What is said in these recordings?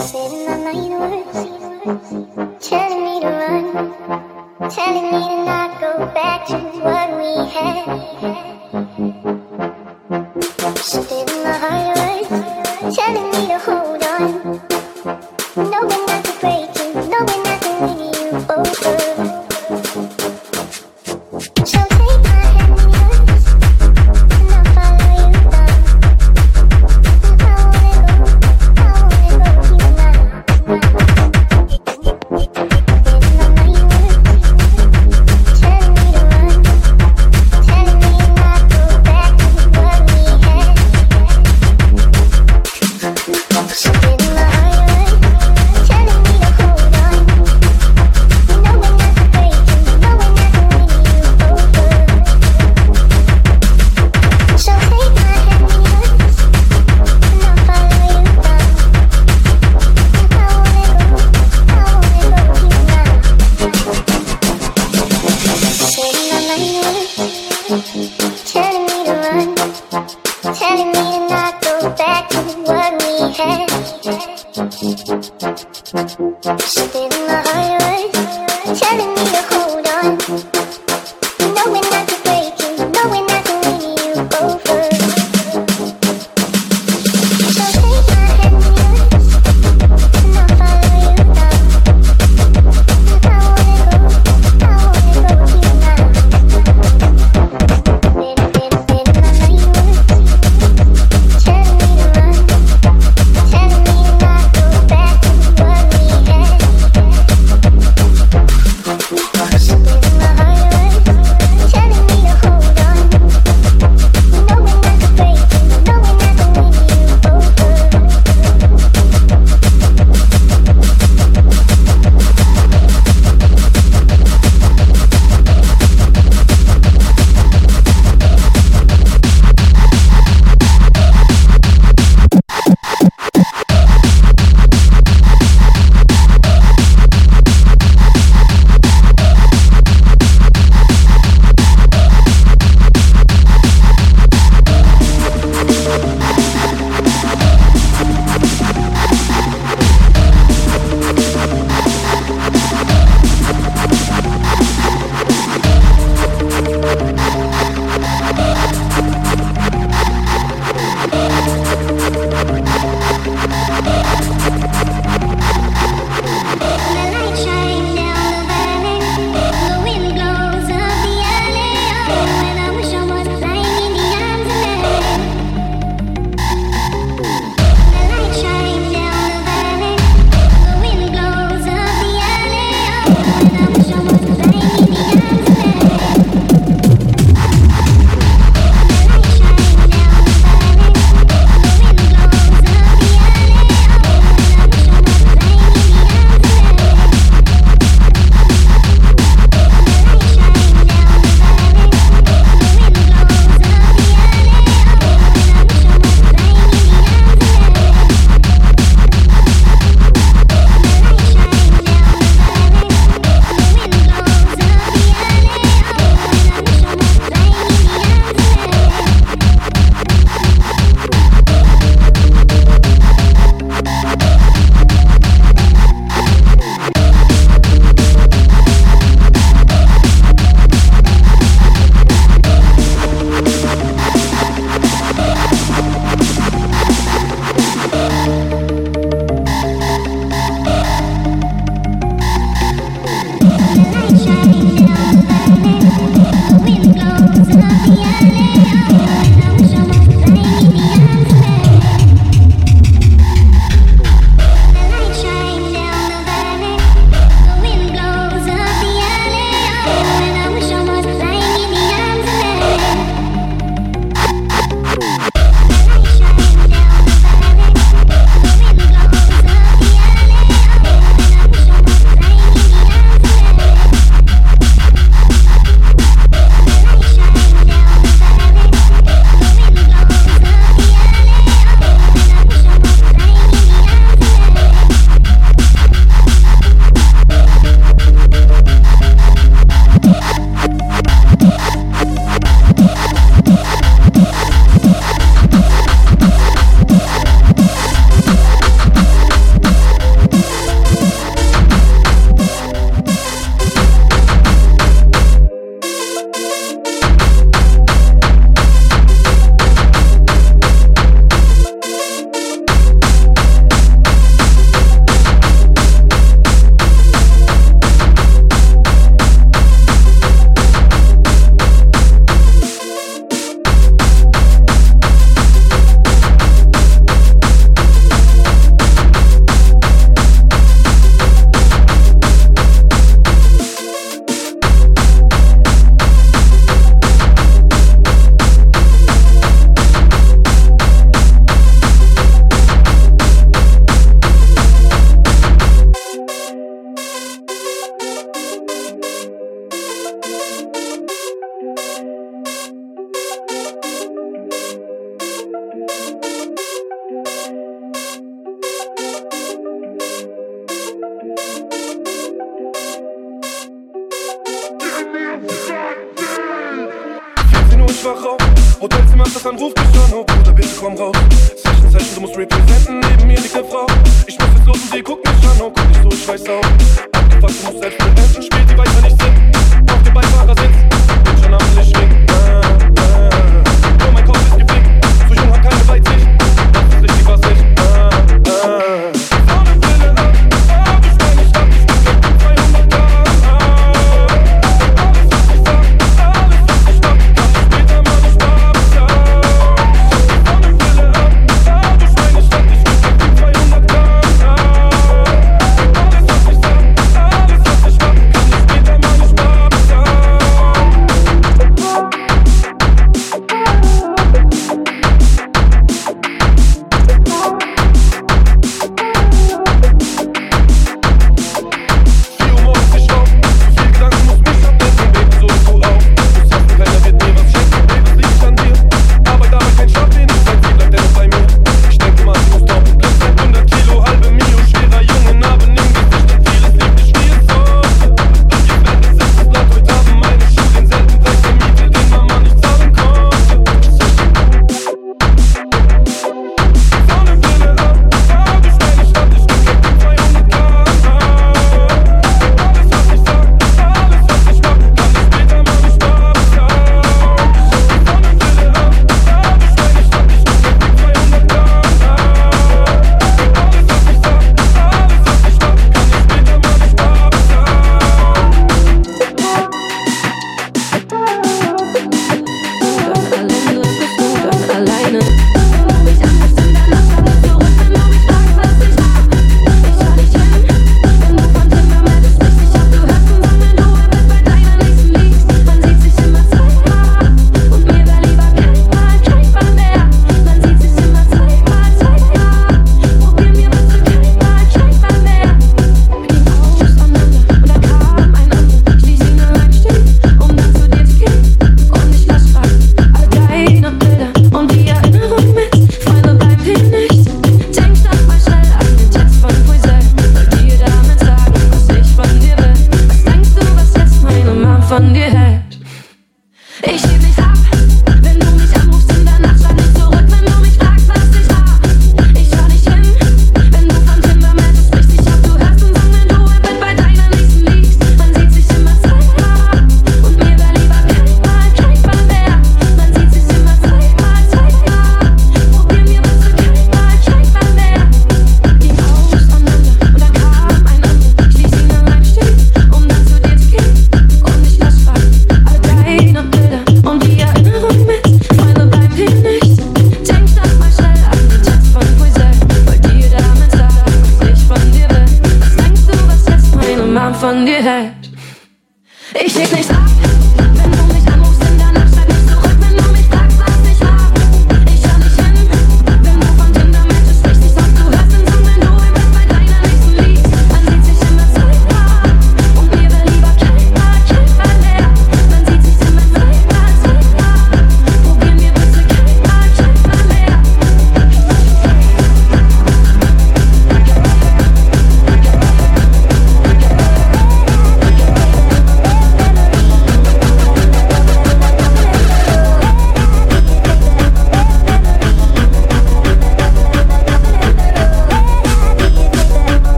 Spitting my mind words, telling me to run, telling me to not go back to what we had. My heart. Stuck in the highway, telling me to hold on.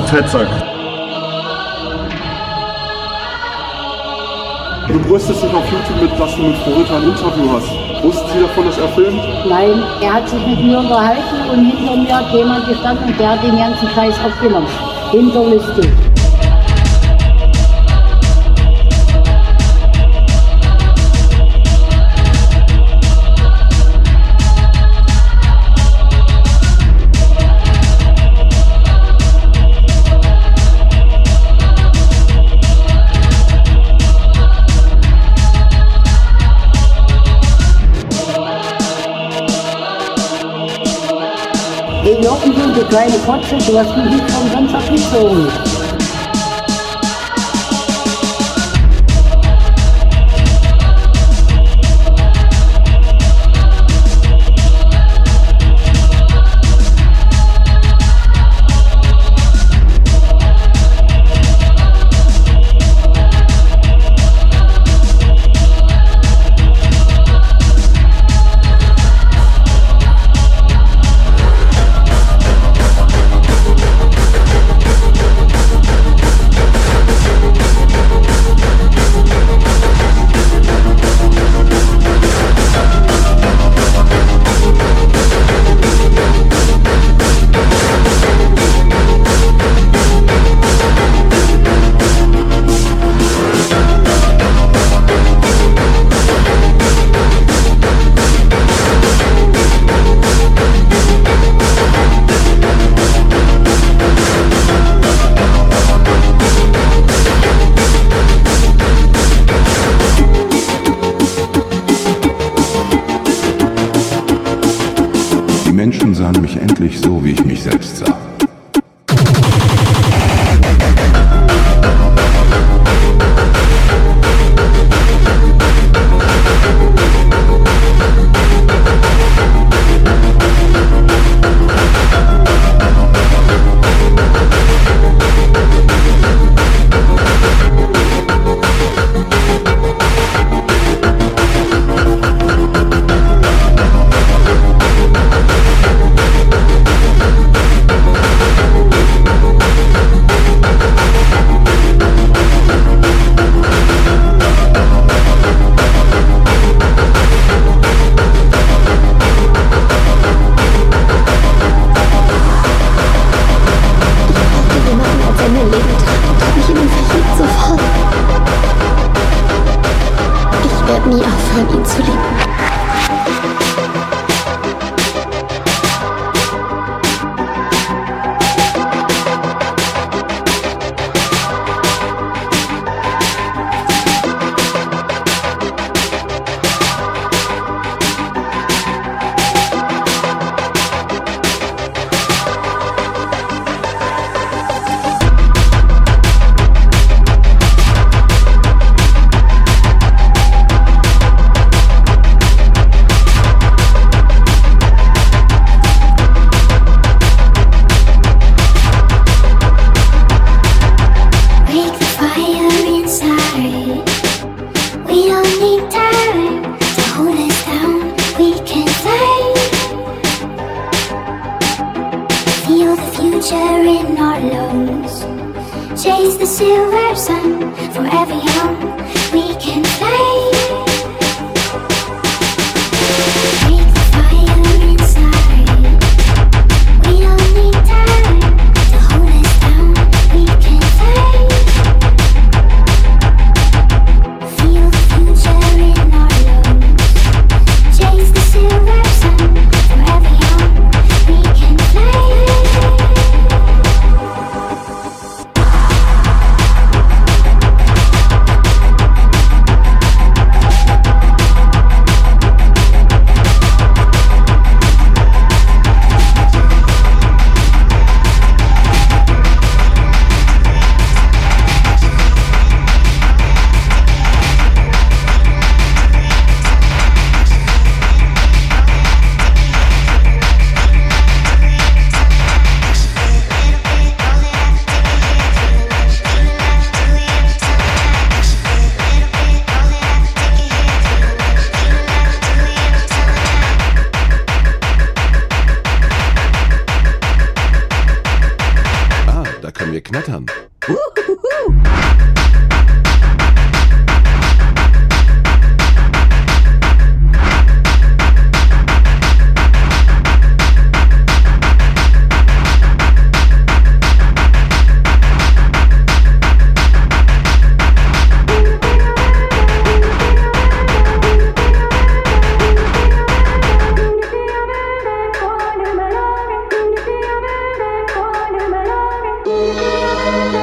doch Fettsack. Du brüstest dich auf YouTube mit, dass du mit Florita ein Interview hast. Wussten Sie davon, dass er filmt? Nein, er hat sich mit mir unterhalten und hinter mir hat jemand gestanden und der hat den ganzen Scheiß aufgenommen. Hinterlistig. kleine Kotze, du hast mich nicht vom Samstag gezogen. gelebt, mich in ihn verliebt zu. Ich werde nie aufhören, ihn zu lieben. Thank you.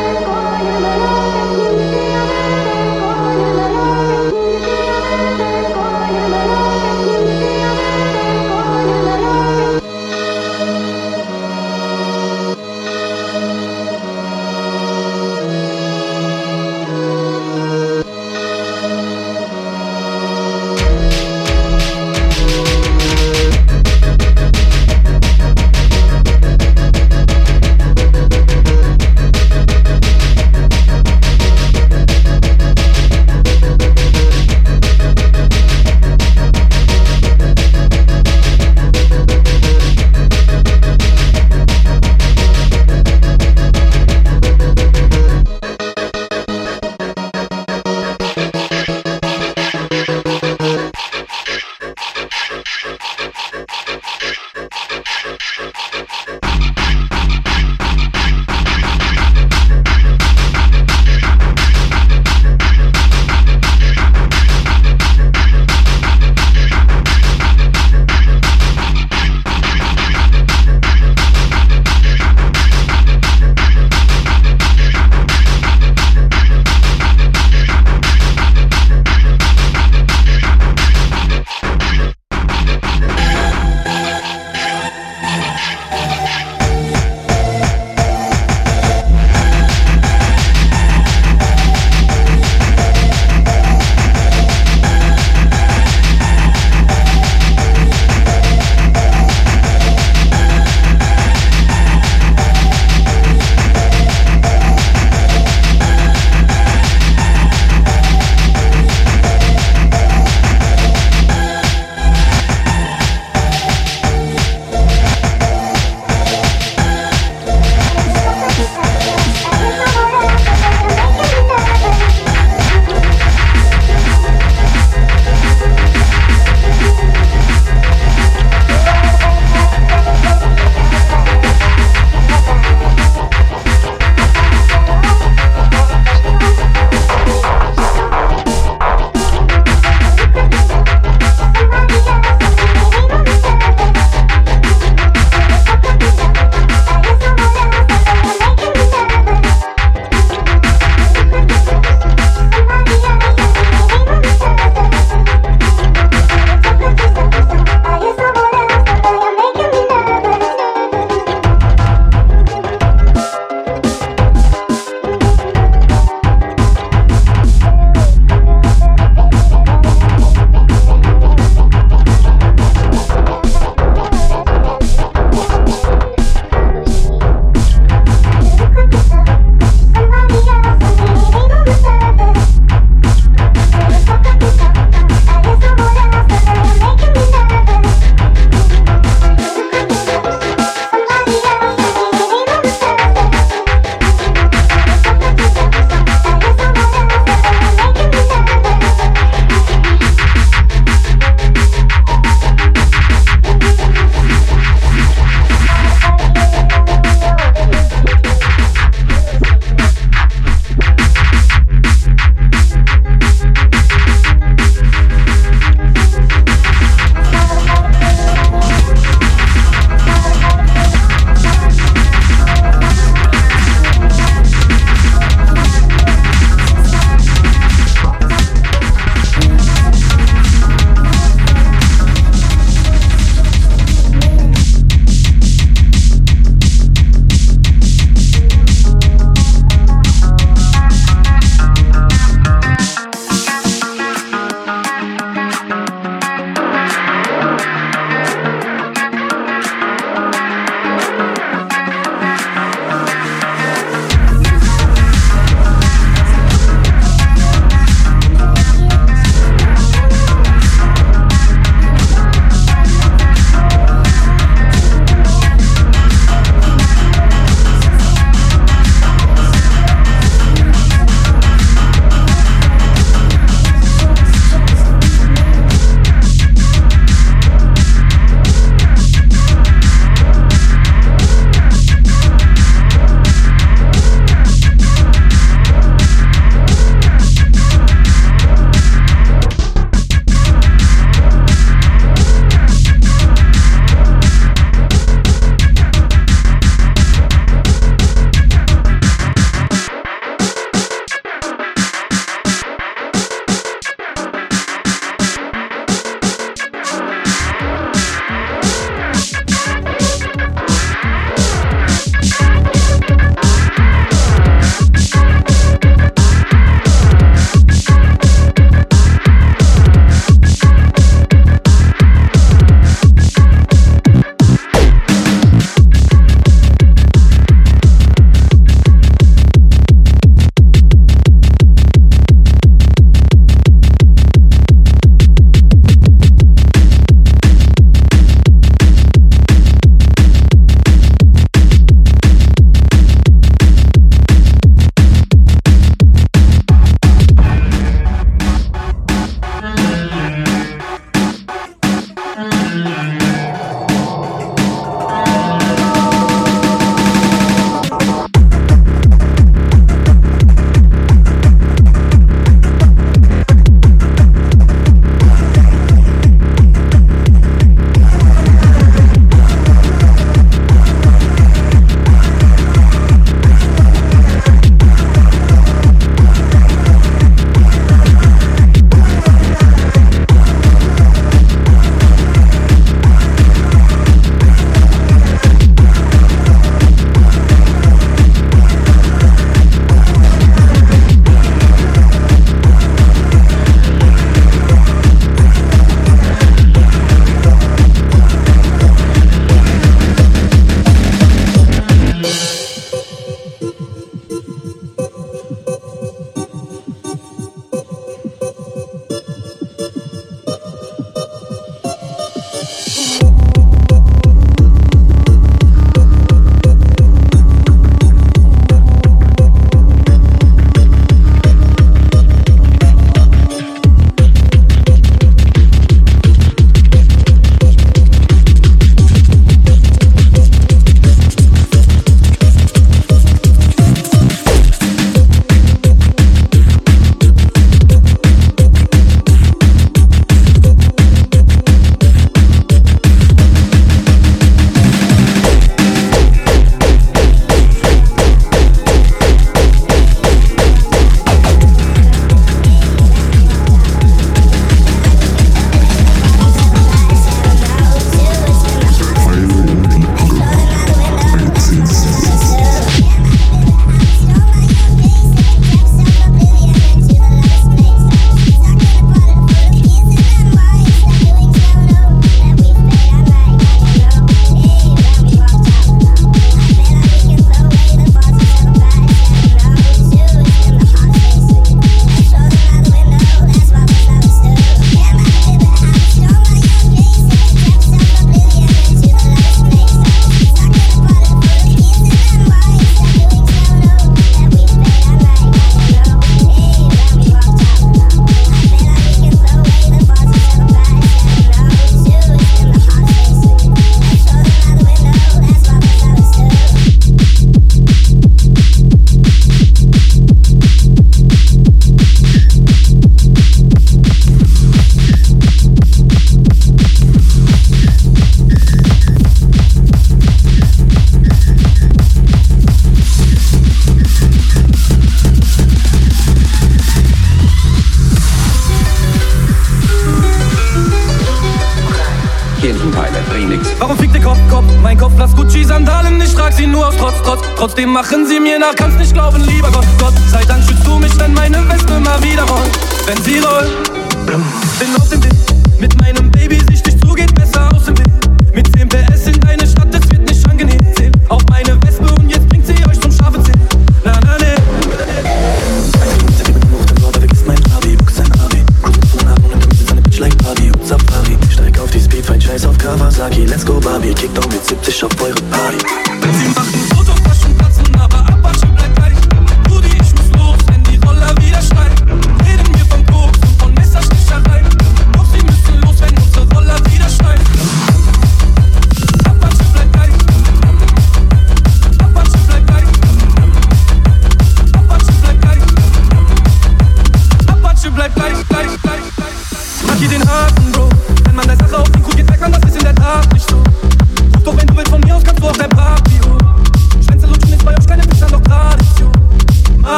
Trotzdem machen sie mir nach, kannst nicht glauben, lieber Gott.